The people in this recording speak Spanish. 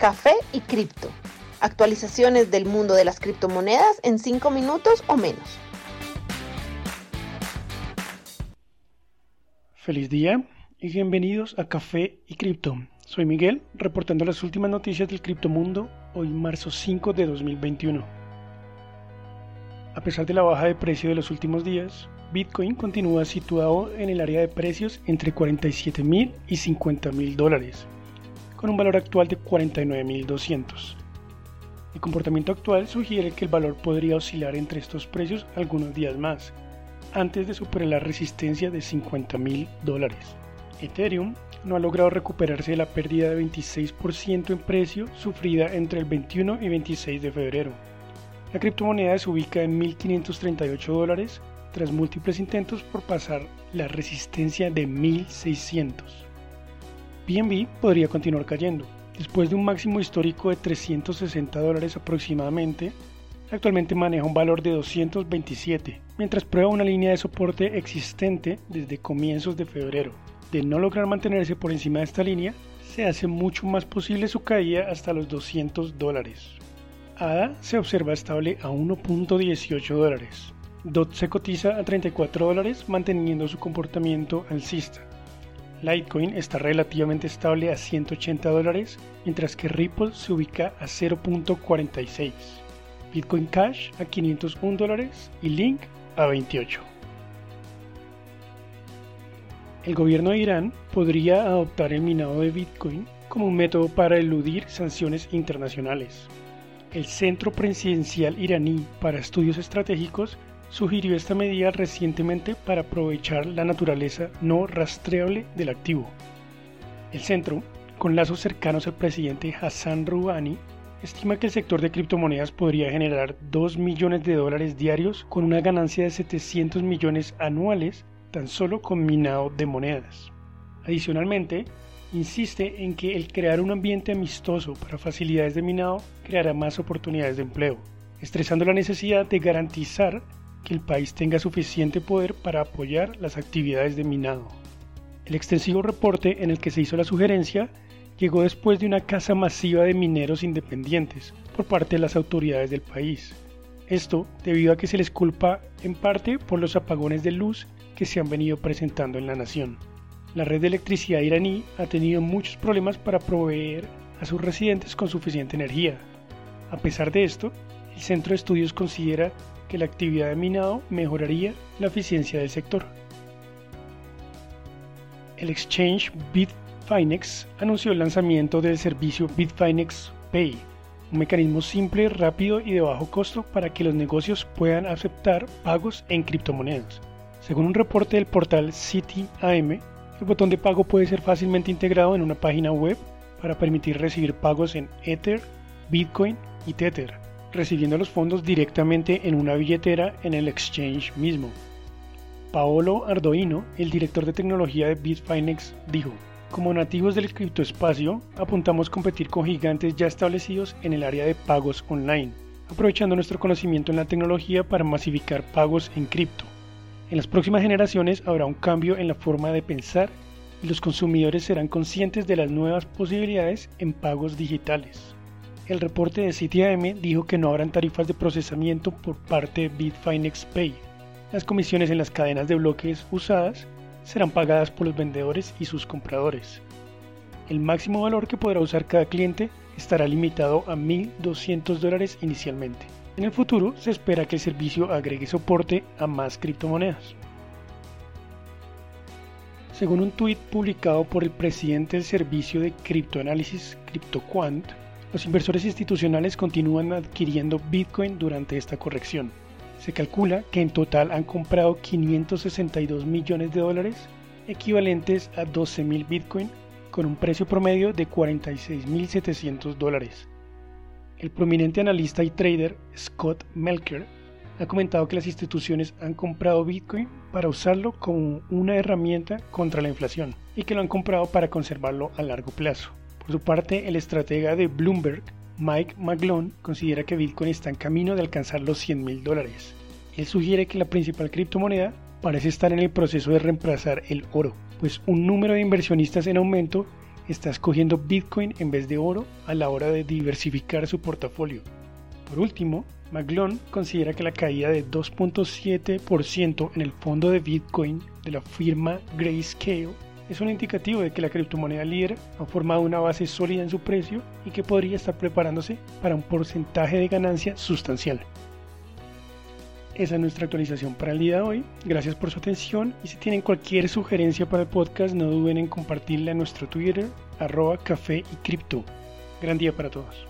Café y Cripto. Actualizaciones del mundo de las criptomonedas en 5 minutos o menos. Feliz día y bienvenidos a Café y Cripto. Soy Miguel, reportando las últimas noticias del criptomundo hoy marzo 5 de 2021. A pesar de la baja de precio de los últimos días, Bitcoin continúa situado en el área de precios entre 47 mil y 50 mil dólares, con un valor actual de 49 mil 200. El comportamiento actual sugiere que el valor podría oscilar entre estos precios algunos días más, antes de superar la resistencia de 50 mil dólares. Ethereum no ha logrado recuperarse de la pérdida de 26% en precio sufrida entre el 21 y 26 de febrero. La criptomoneda se ubica en 1.538 dólares tras múltiples intentos por pasar la resistencia de 1600. BNB podría continuar cayendo. Después de un máximo histórico de 360 dólares aproximadamente, actualmente maneja un valor de 227, mientras prueba una línea de soporte existente desde comienzos de febrero. De no lograr mantenerse por encima de esta línea, se hace mucho más posible su caída hasta los 200 dólares. ADA se observa estable a 1.18 dólares. DOT se cotiza a 34 dólares manteniendo su comportamiento alcista. Litecoin está relativamente estable a 180 dólares, mientras que Ripple se ubica a 0.46. Bitcoin Cash a 501 dólares y Link a 28. El gobierno de Irán podría adoptar el minado de Bitcoin como un método para eludir sanciones internacionales. El Centro Presidencial Iraní para Estudios Estratégicos sugirió esta medida recientemente para aprovechar la naturaleza no rastreable del activo. El centro, con lazos cercanos al presidente Hassan Rouhani, estima que el sector de criptomonedas podría generar 2 millones de dólares diarios con una ganancia de 700 millones anuales tan solo con minado de monedas. Adicionalmente, insiste en que el crear un ambiente amistoso para facilidades de minado creará más oportunidades de empleo, estresando la necesidad de garantizar que el país tenga suficiente poder para apoyar las actividades de minado. El extensivo reporte en el que se hizo la sugerencia llegó después de una caza masiva de mineros independientes por parte de las autoridades del país. Esto debido a que se les culpa en parte por los apagones de luz que se han venido presentando en la nación. La red de electricidad iraní ha tenido muchos problemas para proveer a sus residentes con suficiente energía. A pesar de esto, el Centro de Estudios considera que la actividad de minado mejoraría la eficiencia del sector. El exchange Bitfinex anunció el lanzamiento del servicio Bitfinex Pay, un mecanismo simple, rápido y de bajo costo para que los negocios puedan aceptar pagos en criptomonedas. Según un reporte del portal CityAM, el botón de pago puede ser fácilmente integrado en una página web para permitir recibir pagos en Ether, Bitcoin y Tether recibiendo los fondos directamente en una billetera en el exchange mismo. Paolo Ardoino, el director de tecnología de Bitfinex, dijo, como nativos del criptoespacio, apuntamos a competir con gigantes ya establecidos en el área de pagos online, aprovechando nuestro conocimiento en la tecnología para masificar pagos en cripto. En las próximas generaciones habrá un cambio en la forma de pensar y los consumidores serán conscientes de las nuevas posibilidades en pagos digitales el reporte de CityAM dijo que no habrán tarifas de procesamiento por parte de Bitfinex Pay. Las comisiones en las cadenas de bloques usadas serán pagadas por los vendedores y sus compradores. El máximo valor que podrá usar cada cliente estará limitado a 1.200 dólares inicialmente. En el futuro se espera que el servicio agregue soporte a más criptomonedas. Según un tuit publicado por el presidente del servicio de criptoanálisis CryptoQuant, los inversores institucionales continúan adquiriendo Bitcoin durante esta corrección. Se calcula que en total han comprado 562 millones de dólares, equivalentes a 12.000 Bitcoin, con un precio promedio de 46.700 dólares. El prominente analista y trader Scott Melker ha comentado que las instituciones han comprado Bitcoin para usarlo como una herramienta contra la inflación y que lo han comprado para conservarlo a largo plazo. Por su parte, el estratega de Bloomberg, Mike McGlone, considera que Bitcoin está en camino de alcanzar los 100 mil dólares. Él sugiere que la principal criptomoneda parece estar en el proceso de reemplazar el oro, pues un número de inversionistas en aumento está escogiendo Bitcoin en vez de oro a la hora de diversificar su portafolio. Por último, McGlone considera que la caída de 2.7% en el fondo de Bitcoin de la firma Grayscale es un indicativo de que la criptomoneda líder ha formado una base sólida en su precio y que podría estar preparándose para un porcentaje de ganancia sustancial. Esa es nuestra actualización para el día de hoy. Gracias por su atención y si tienen cualquier sugerencia para el podcast no duden en compartirla en nuestro Twitter arroba café y cripto. Gran día para todos.